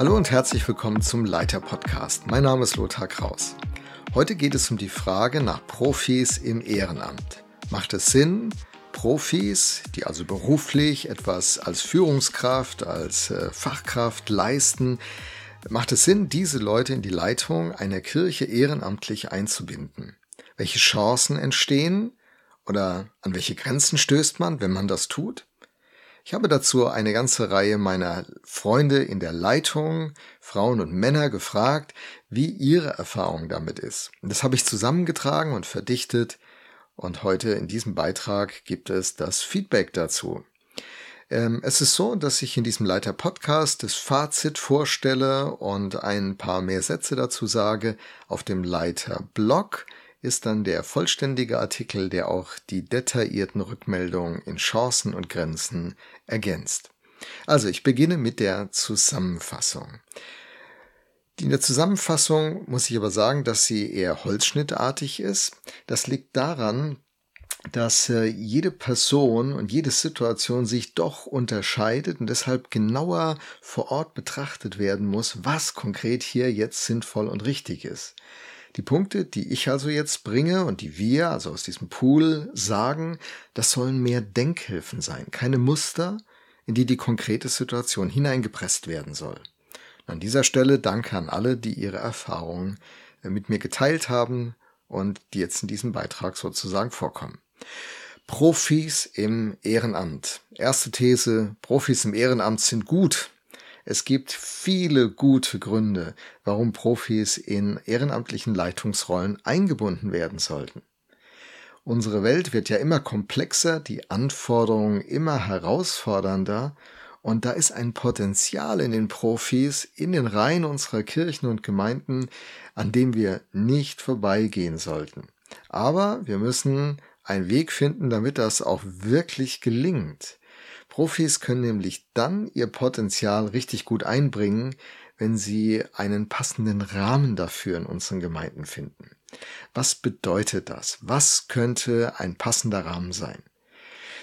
Hallo und herzlich willkommen zum Leiter Podcast. Mein Name ist Lothar Kraus. Heute geht es um die Frage nach Profis im Ehrenamt. Macht es Sinn, Profis, die also beruflich etwas als Führungskraft, als äh, Fachkraft leisten, macht es Sinn, diese Leute in die Leitung einer Kirche ehrenamtlich einzubinden? Welche Chancen entstehen oder an welche Grenzen stößt man, wenn man das tut? Ich habe dazu eine ganze Reihe meiner Freunde in der Leitung, Frauen und Männer gefragt, wie ihre Erfahrung damit ist. Und das habe ich zusammengetragen und verdichtet und heute in diesem Beitrag gibt es das Feedback dazu. Ähm, es ist so, dass ich in diesem Leiter Podcast das Fazit vorstelle und ein paar mehr Sätze dazu sage. Auf dem Leiter Blog ist dann der vollständige Artikel, der auch die detaillierten Rückmeldungen in Chancen und Grenzen ergänzt. Also ich beginne mit der Zusammenfassung. In der Zusammenfassung muss ich aber sagen, dass sie eher holzschnittartig ist. Das liegt daran, dass äh, jede Person und jede Situation sich doch unterscheidet und deshalb genauer vor Ort betrachtet werden muss, was konkret hier jetzt sinnvoll und richtig ist. Die Punkte, die ich also jetzt bringe und die wir, also aus diesem Pool, sagen, das sollen mehr Denkhilfen sein, keine Muster, in die die konkrete Situation hineingepresst werden soll. An dieser Stelle danke an alle, die ihre Erfahrungen äh, mit mir geteilt haben und die jetzt in diesem Beitrag sozusagen vorkommen. Profis im Ehrenamt. Erste These, Profis im Ehrenamt sind gut. Es gibt viele gute Gründe, warum Profis in ehrenamtlichen Leitungsrollen eingebunden werden sollten. Unsere Welt wird ja immer komplexer, die Anforderungen immer herausfordernder und da ist ein Potenzial in den Profis, in den Reihen unserer Kirchen und Gemeinden, an dem wir nicht vorbeigehen sollten. Aber wir müssen einen Weg finden, damit das auch wirklich gelingt. Profis können nämlich dann ihr Potenzial richtig gut einbringen, wenn sie einen passenden Rahmen dafür in unseren Gemeinden finden. Was bedeutet das? Was könnte ein passender Rahmen sein?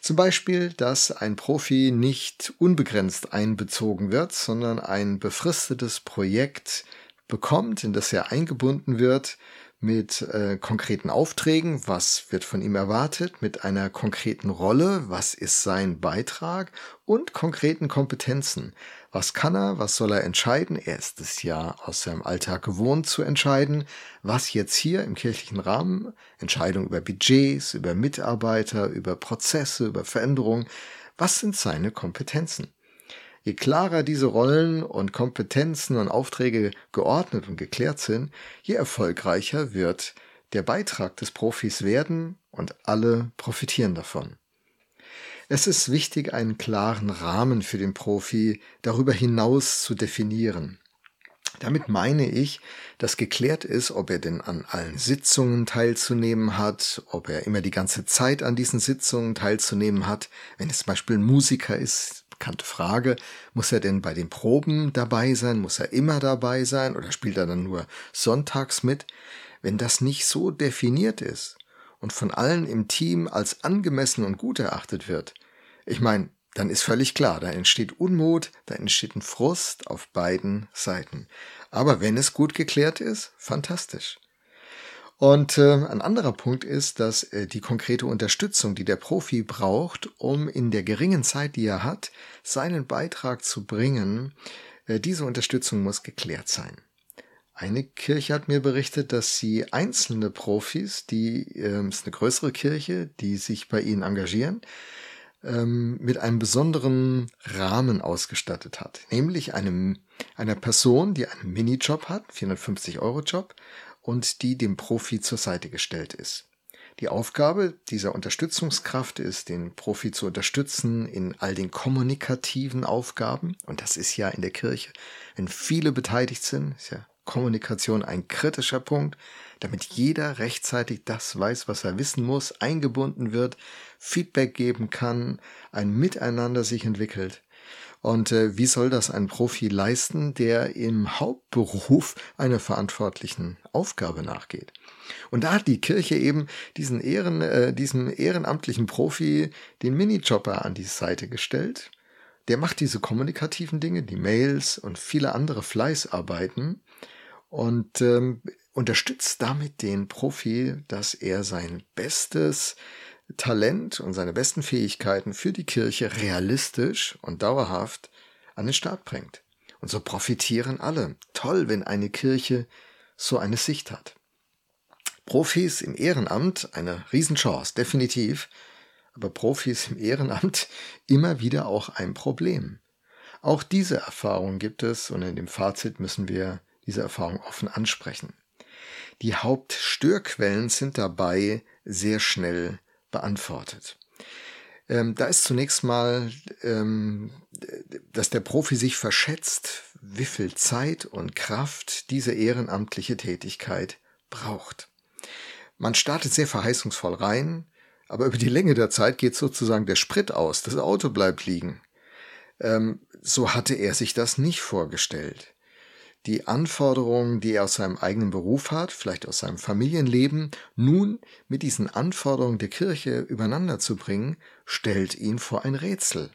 Zum Beispiel, dass ein Profi nicht unbegrenzt einbezogen wird, sondern ein befristetes Projekt bekommt, in das er eingebunden wird, mit äh, konkreten Aufträgen, was wird von ihm erwartet, mit einer konkreten Rolle, was ist sein Beitrag und konkreten Kompetenzen. Was kann er, was soll er entscheiden? Er ist es ja aus seinem Alltag gewohnt zu entscheiden, was jetzt hier im kirchlichen Rahmen, Entscheidungen über Budgets, über Mitarbeiter, über Prozesse, über Veränderungen, was sind seine Kompetenzen? Je klarer diese Rollen und Kompetenzen und Aufträge geordnet und geklärt sind, je erfolgreicher wird der Beitrag des Profis werden und alle profitieren davon. Es ist wichtig, einen klaren Rahmen für den Profi darüber hinaus zu definieren. Damit meine ich, dass geklärt ist, ob er denn an allen Sitzungen teilzunehmen hat, ob er immer die ganze Zeit an diesen Sitzungen teilzunehmen hat. Wenn es zum Beispiel ein Musiker ist, bekannte Frage, muss er denn bei den Proben dabei sein? Muss er immer dabei sein? Oder spielt er dann nur sonntags mit? Wenn das nicht so definiert ist und von allen im Team als angemessen und gut erachtet wird, ich meine, dann ist völlig klar, da entsteht Unmut, da entsteht ein Frust auf beiden Seiten. Aber wenn es gut geklärt ist, fantastisch. Und äh, ein anderer Punkt ist, dass äh, die konkrete Unterstützung, die der Profi braucht, um in der geringen Zeit, die er hat, seinen Beitrag zu bringen, äh, diese Unterstützung muss geklärt sein. Eine Kirche hat mir berichtet, dass sie einzelne Profis, die äh, ist eine größere Kirche, die sich bei ihnen engagieren, ähm, mit einem besonderen Rahmen ausgestattet hat, nämlich einem einer Person, die einen Minijob hat, 450 Euro Job, und die dem Profi zur Seite gestellt ist. Die Aufgabe dieser Unterstützungskraft ist, den Profi zu unterstützen in all den kommunikativen Aufgaben. Und das ist ja in der Kirche, wenn viele beteiligt sind, ist ja Kommunikation ein kritischer Punkt, damit jeder rechtzeitig das weiß, was er wissen muss, eingebunden wird, Feedback geben kann, ein Miteinander sich entwickelt. Und äh, wie soll das ein Profi leisten, der im Hauptberuf einer verantwortlichen Aufgabe nachgeht? Und da hat die Kirche eben diesen Ehren, äh, diesem ehrenamtlichen Profi den Minijobber an die Seite gestellt, der macht diese kommunikativen Dinge, die Mails und viele andere Fleißarbeiten und ähm, unterstützt damit den Profi, dass er sein bestes Talent und seine besten Fähigkeiten für die Kirche realistisch und dauerhaft an den Start bringt. Und so profitieren alle. Toll, wenn eine Kirche so eine Sicht hat. Profis im Ehrenamt eine Riesenchance, definitiv. Aber Profis im Ehrenamt immer wieder auch ein Problem. Auch diese Erfahrung gibt es und in dem Fazit müssen wir diese Erfahrung offen ansprechen. Die Hauptstörquellen sind dabei sehr schnell beantwortet. Ähm, da ist zunächst mal, ähm, dass der Profi sich verschätzt, wie viel Zeit und Kraft diese ehrenamtliche Tätigkeit braucht. Man startet sehr verheißungsvoll rein, aber über die Länge der Zeit geht sozusagen der Sprit aus, das Auto bleibt liegen. Ähm, so hatte er sich das nicht vorgestellt die Anforderungen, die er aus seinem eigenen Beruf hat, vielleicht aus seinem Familienleben, nun mit diesen Anforderungen der Kirche übereinander zu bringen, stellt ihn vor ein Rätsel.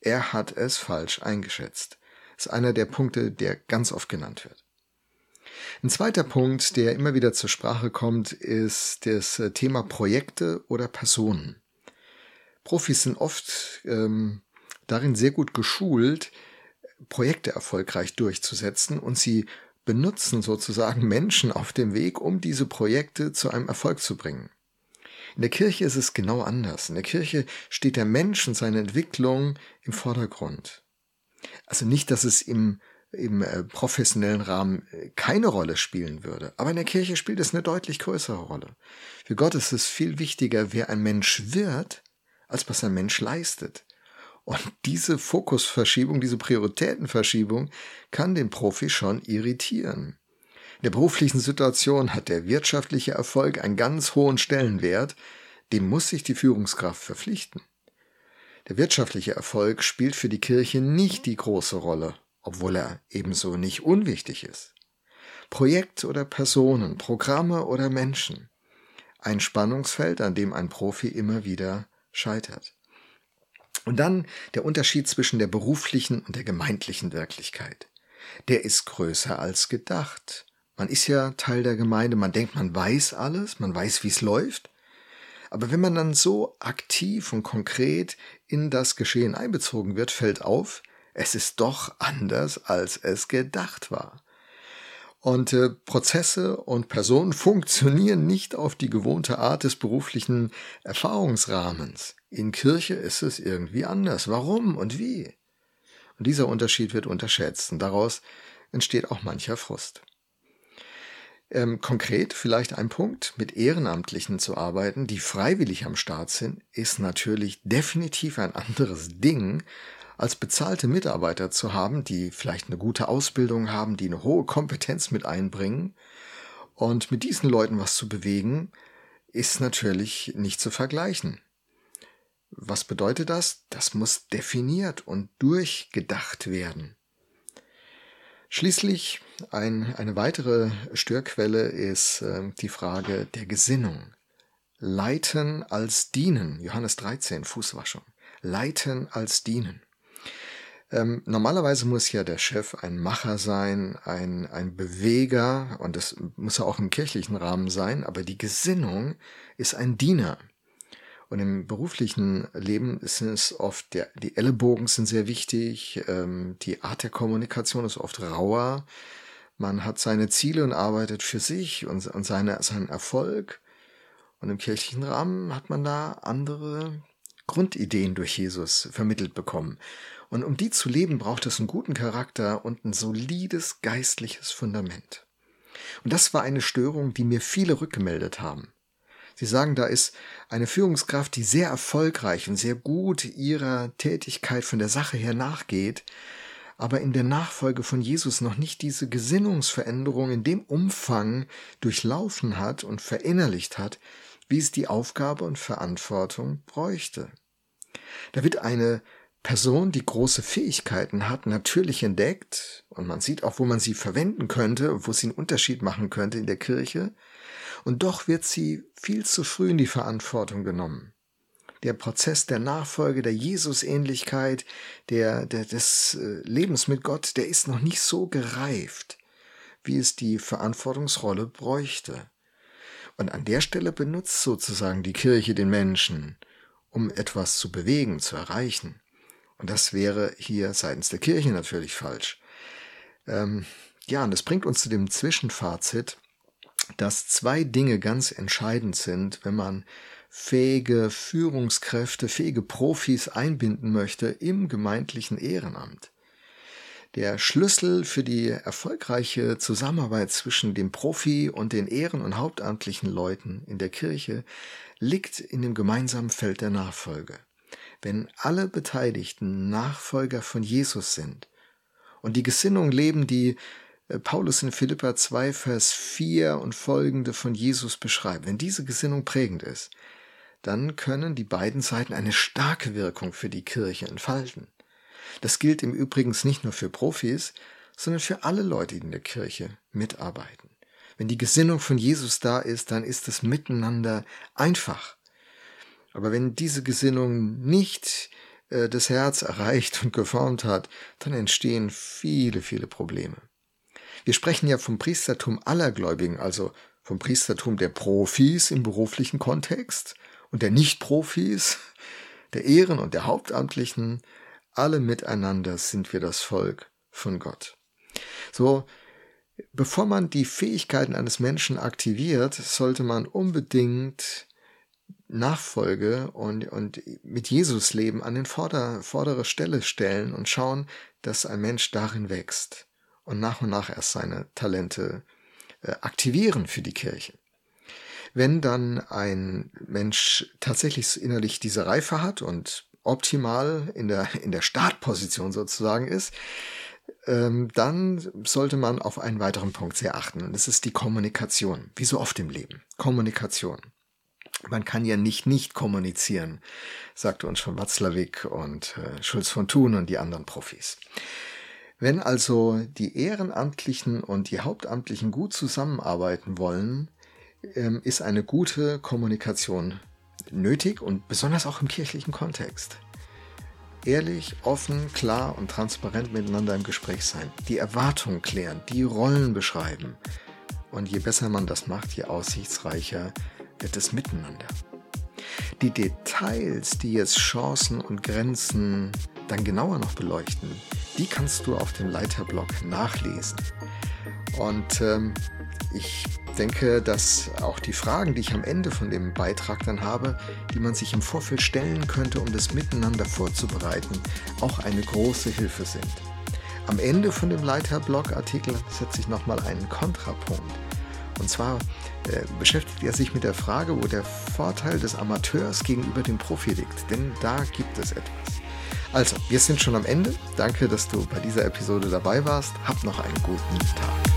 Er hat es falsch eingeschätzt. Das ist einer der Punkte, der ganz oft genannt wird. Ein zweiter Punkt, der immer wieder zur Sprache kommt, ist das Thema Projekte oder Personen. Profis sind oft ähm, darin sehr gut geschult, Projekte erfolgreich durchzusetzen und sie benutzen sozusagen Menschen auf dem Weg, um diese Projekte zu einem Erfolg zu bringen. In der Kirche ist es genau anders. In der Kirche steht der Mensch und seine Entwicklung im Vordergrund. Also nicht, dass es im, im äh, professionellen Rahmen äh, keine Rolle spielen würde, aber in der Kirche spielt es eine deutlich größere Rolle. Für Gott ist es viel wichtiger, wer ein Mensch wird, als was ein Mensch leistet. Und diese Fokusverschiebung, diese Prioritätenverschiebung kann den Profi schon irritieren. In der beruflichen Situation hat der wirtschaftliche Erfolg einen ganz hohen Stellenwert, dem muss sich die Führungskraft verpflichten. Der wirtschaftliche Erfolg spielt für die Kirche nicht die große Rolle, obwohl er ebenso nicht unwichtig ist. Projekt oder Personen, Programme oder Menschen. Ein Spannungsfeld, an dem ein Profi immer wieder scheitert. Und dann der Unterschied zwischen der beruflichen und der gemeindlichen Wirklichkeit. Der ist größer als gedacht. Man ist ja Teil der Gemeinde, man denkt, man weiß alles, man weiß, wie es läuft. Aber wenn man dann so aktiv und konkret in das Geschehen einbezogen wird, fällt auf, es ist doch anders, als es gedacht war. Und äh, Prozesse und Personen funktionieren nicht auf die gewohnte Art des beruflichen Erfahrungsrahmens. In Kirche ist es irgendwie anders. Warum und wie? Und dieser Unterschied wird unterschätzt und daraus entsteht auch mancher Frust. Ähm, konkret vielleicht ein Punkt, mit Ehrenamtlichen zu arbeiten, die freiwillig am Start sind, ist natürlich definitiv ein anderes Ding, als bezahlte Mitarbeiter zu haben, die vielleicht eine gute Ausbildung haben, die eine hohe Kompetenz mit einbringen. Und mit diesen Leuten was zu bewegen, ist natürlich nicht zu vergleichen. Was bedeutet das? Das muss definiert und durchgedacht werden. Schließlich ein, eine weitere Störquelle ist äh, die Frage der Gesinnung. Leiten als dienen. Johannes 13, Fußwaschung. Leiten als dienen. Ähm, normalerweise muss ja der Chef ein Macher sein, ein, ein Beweger, und das muss er auch im kirchlichen Rahmen sein, aber die Gesinnung ist ein Diener. Und im beruflichen Leben sind es oft, der, die Ellenbogen sind sehr wichtig, ähm, die Art der Kommunikation ist oft rauer, man hat seine Ziele und arbeitet für sich und, und seine, seinen Erfolg. Und im kirchlichen Rahmen hat man da andere Grundideen durch Jesus vermittelt bekommen. Und um die zu leben, braucht es einen guten Charakter und ein solides geistliches Fundament. Und das war eine Störung, die mir viele rückgemeldet haben. Sie sagen, da ist eine Führungskraft, die sehr erfolgreich und sehr gut ihrer Tätigkeit von der Sache her nachgeht, aber in der Nachfolge von Jesus noch nicht diese Gesinnungsveränderung in dem Umfang durchlaufen hat und verinnerlicht hat, wie es die Aufgabe und Verantwortung bräuchte. Da wird eine Person, die große Fähigkeiten hat, natürlich entdeckt und man sieht auch, wo man sie verwenden könnte, wo sie einen Unterschied machen könnte in der Kirche. Und doch wird sie viel zu früh in die Verantwortung genommen. der Prozess der Nachfolge, der Jesusähnlichkeit, der, der, des äh, Lebens mit Gott, der ist noch nicht so gereift, wie es die Verantwortungsrolle bräuchte. Und an der Stelle benutzt sozusagen die Kirche den Menschen, um etwas zu bewegen, zu erreichen. Und das wäre hier seitens der Kirche natürlich falsch. Ähm, ja, und das bringt uns zu dem Zwischenfazit, dass zwei Dinge ganz entscheidend sind, wenn man fähige Führungskräfte, fähige Profis einbinden möchte im gemeindlichen Ehrenamt. Der Schlüssel für die erfolgreiche Zusammenarbeit zwischen dem Profi und den ehren- und hauptamtlichen Leuten in der Kirche liegt in dem gemeinsamen Feld der Nachfolge. Wenn alle Beteiligten Nachfolger von Jesus sind und die Gesinnung leben, die äh, Paulus in Philippa 2, Vers 4 und folgende von Jesus beschreibt, wenn diese Gesinnung prägend ist, dann können die beiden Seiten eine starke Wirkung für die Kirche entfalten. Das gilt im Übrigen nicht nur für Profis, sondern für alle Leute, die in der Kirche mitarbeiten. Wenn die Gesinnung von Jesus da ist, dann ist das Miteinander einfach. Aber wenn diese Gesinnung nicht äh, das Herz erreicht und geformt hat, dann entstehen viele, viele Probleme. Wir sprechen ja vom Priestertum aller Gläubigen, also vom Priestertum der Profis im beruflichen Kontext und der Nicht-Profis, der Ehren- und der Hauptamtlichen. Alle miteinander sind wir das Volk von Gott. So, bevor man die Fähigkeiten eines Menschen aktiviert, sollte man unbedingt Nachfolge und, und mit Jesus leben an den vorder, vordere Stelle stellen und schauen, dass ein Mensch darin wächst und nach und nach erst seine Talente äh, aktivieren für die Kirche. Wenn dann ein Mensch tatsächlich innerlich diese Reife hat und optimal in der, in der Startposition sozusagen ist, ähm, dann sollte man auf einen weiteren Punkt sehr achten. Und das ist die Kommunikation. Wie so oft im Leben. Kommunikation. Man kann ja nicht nicht kommunizieren, sagte uns schon Watzlawick und äh, Schulz von Thun und die anderen Profis. Wenn also die Ehrenamtlichen und die Hauptamtlichen gut zusammenarbeiten wollen, ähm, ist eine gute Kommunikation nötig und besonders auch im kirchlichen Kontext. Ehrlich, offen, klar und transparent miteinander im Gespräch sein, die Erwartungen klären, die Rollen beschreiben. Und je besser man das macht, je aussichtsreicher wird es miteinander. Die Details, die jetzt Chancen und Grenzen dann genauer noch beleuchten, die kannst du auf dem Leiterblog nachlesen. Und ähm, ich denke, dass auch die Fragen, die ich am Ende von dem Beitrag dann habe, die man sich im Vorfeld stellen könnte, um das miteinander vorzubereiten, auch eine große Hilfe sind. Am Ende von dem Leiterblog-Artikel setze ich nochmal einen Kontrapunkt. Und zwar äh, beschäftigt er sich mit der Frage, wo der Vorteil des Amateurs gegenüber dem Profi liegt. Denn da gibt es etwas. Also, wir sind schon am Ende. Danke, dass du bei dieser Episode dabei warst. Hab noch einen guten Tag.